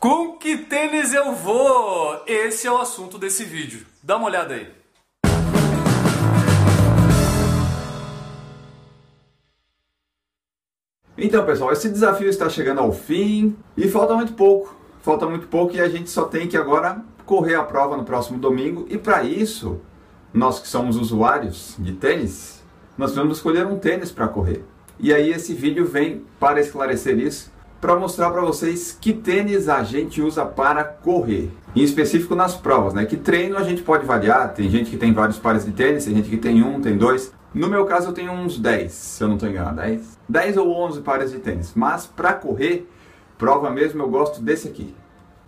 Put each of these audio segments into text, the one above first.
Com que tênis eu vou? Esse é o assunto desse vídeo. Dá uma olhada aí. Então, pessoal, esse desafio está chegando ao fim e falta muito pouco. Falta muito pouco e a gente só tem que agora correr a prova no próximo domingo. E para isso, nós que somos usuários de tênis, nós vamos escolher um tênis para correr. E aí esse vídeo vem para esclarecer isso, para mostrar para vocês que tênis a gente usa para correr. Em específico nas provas, né? Que treino a gente pode variar, tem gente que tem vários pares de tênis, tem gente que tem um, tem dois. No meu caso eu tenho uns 10, se eu não estou enganado, 10? 10 ou 11 pares de tênis. Mas para correr, prova mesmo, eu gosto desse aqui.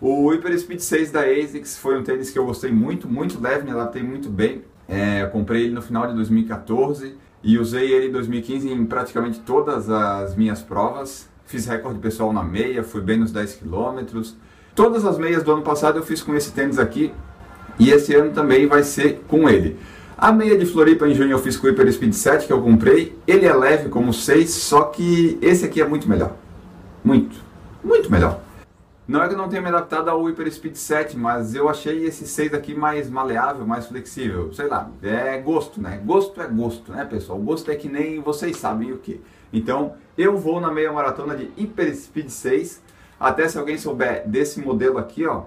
O Hyper Speed 6 da ASICS foi um tênis que eu gostei muito, muito leve, me adaptei muito bem. É, comprei ele no final de 2014 e usei ele em 2015 em praticamente todas as minhas provas. Fiz recorde pessoal na meia, fui bem nos 10 km. Todas as meias do ano passado eu fiz com esse tênis aqui e esse ano também vai ser com ele. A meia de Floripa em junho eu fiz com o Hyper Speed 7 que eu comprei. Ele é leve como 6, só que esse aqui é muito melhor. Muito, muito melhor. Não é que eu não tenha me adaptado ao Hyper Speed 7, mas eu achei esse 6 aqui mais maleável, mais flexível. Sei lá, é gosto, né? Gosto é gosto, né, pessoal? Gosto é que nem vocês sabem o que. Então, eu vou na meia maratona de Hyper Speed 6. Até se alguém souber desse modelo aqui, ó,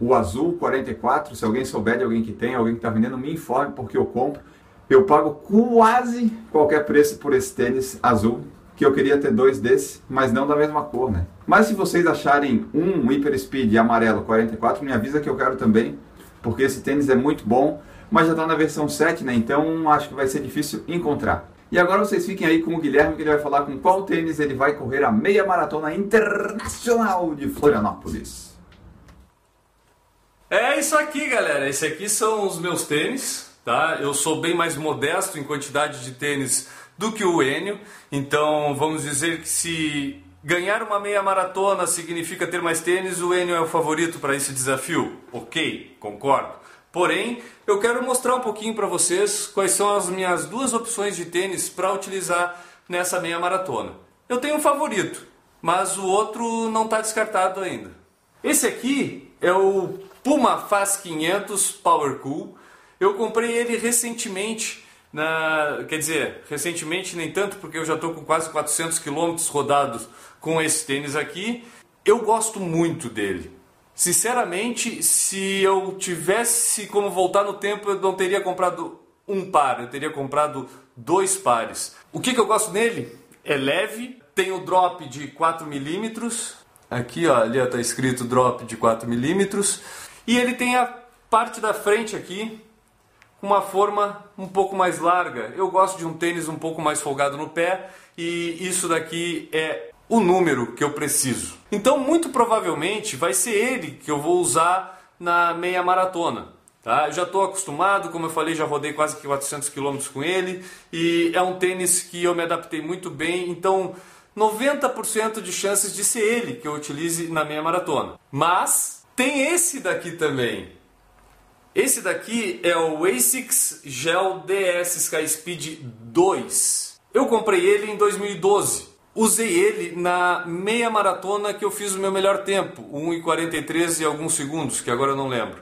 o azul 44, se alguém souber de alguém que tem, alguém que está vendendo, me informe porque eu compro. Eu pago quase qualquer preço por esse tênis azul que eu queria ter dois desses, mas não da mesma cor, né? Mas se vocês acharem um Hyper Speed amarelo 44, me avisa que eu quero também, porque esse tênis é muito bom, mas já está na versão 7, né? Então acho que vai ser difícil encontrar. E agora vocês fiquem aí com o Guilherme, que ele vai falar com qual tênis ele vai correr a meia maratona internacional de Florianópolis. É isso aqui, galera. Esse aqui são os meus tênis, tá? Eu sou bem mais modesto em quantidade de tênis do que o Enio. Então vamos dizer que se ganhar uma meia maratona significa ter mais tênis, o Enio é o favorito para esse desafio. Ok, concordo. Porém, eu quero mostrar um pouquinho para vocês quais são as minhas duas opções de tênis para utilizar nessa meia maratona. Eu tenho um favorito, mas o outro não está descartado ainda. Esse aqui é o Puma Fast 500 Power Cool. Eu comprei ele recentemente na, quer dizer, recentemente nem tanto, porque eu já estou com quase 400 quilômetros rodados com esse tênis aqui. Eu gosto muito dele. Sinceramente, se eu tivesse como voltar no tempo, eu não teria comprado um par, eu teria comprado dois pares. O que, que eu gosto nele? É leve, tem o drop de 4 milímetros. Aqui, ó, ali está escrito drop de 4 milímetros. E ele tem a parte da frente aqui, uma forma um pouco mais larga. Eu gosto de um tênis um pouco mais folgado no pé e isso daqui é o número que eu preciso. Então, muito provavelmente vai ser ele que eu vou usar na meia maratona. Tá? Eu já estou acostumado, como eu falei, já rodei quase 400 km com ele e é um tênis que eu me adaptei muito bem. Então, 90% de chances de ser ele que eu utilize na meia maratona. Mas tem esse daqui também, esse daqui é o ASICS Gel DS Sky Speed 2. Eu comprei ele em 2012. Usei ele na meia maratona que eu fiz o meu melhor tempo, 1,43 e alguns segundos, que agora eu não lembro.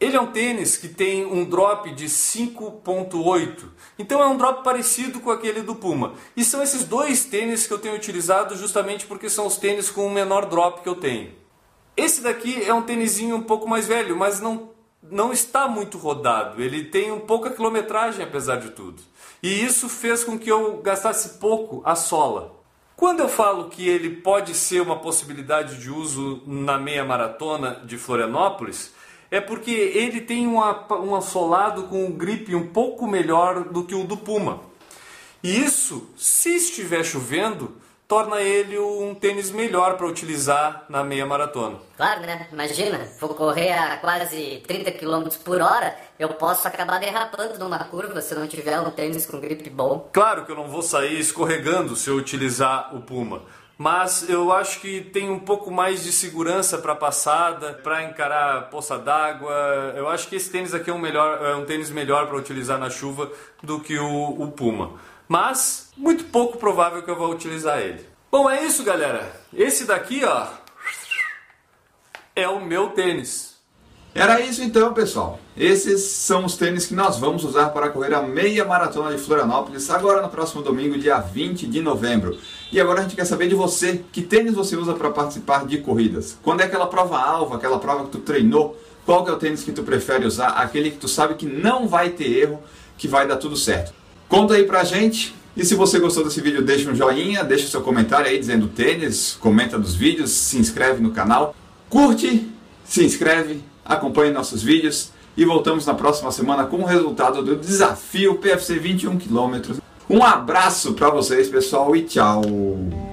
Ele é um tênis que tem um drop de 5.8, então é um drop parecido com aquele do Puma. E são esses dois tênis que eu tenho utilizado justamente porque são os tênis com o menor drop que eu tenho. Esse daqui é um tênisinho um pouco mais velho, mas não não está muito rodado, ele tem um pouca quilometragem apesar de tudo. E isso fez com que eu gastasse pouco a sola. Quando eu falo que ele pode ser uma possibilidade de uso na meia maratona de Florianópolis, é porque ele tem um, assolado com um grip um pouco melhor do que o do Puma. E isso, se estiver chovendo, torna ele um tênis melhor para utilizar na meia maratona. Claro, né? Imagina, vou correr a quase 30 km por hora, eu posso acabar derrapando numa curva se não tiver um tênis com grip bom. Claro que eu não vou sair escorregando se eu utilizar o Puma. Mas eu acho que tem um pouco mais de segurança para passada, para encarar poça d'água. Eu acho que esse tênis aqui é um, melhor, é um tênis melhor para utilizar na chuva do que o, o Puma mas muito pouco provável que eu vou utilizar ele. Bom, é isso, galera. Esse daqui, ó, é o meu tênis. Era isso então, pessoal. Esses são os tênis que nós vamos usar para correr a meia maratona de Florianópolis agora no próximo domingo, dia 20 de novembro. E agora a gente quer saber de você, que tênis você usa para participar de corridas? Quando é aquela prova alva, aquela prova que tu treinou? Qual que é o tênis que tu prefere usar? Aquele que tu sabe que não vai ter erro, que vai dar tudo certo. Conta aí pra gente. E se você gostou desse vídeo, deixa um joinha, deixa seu comentário aí dizendo tênis, comenta dos vídeos, se inscreve no canal, curte, se inscreve, acompanhe nossos vídeos e voltamos na próxima semana com o resultado do desafio PFC 21 km. Um abraço para vocês, pessoal, e tchau!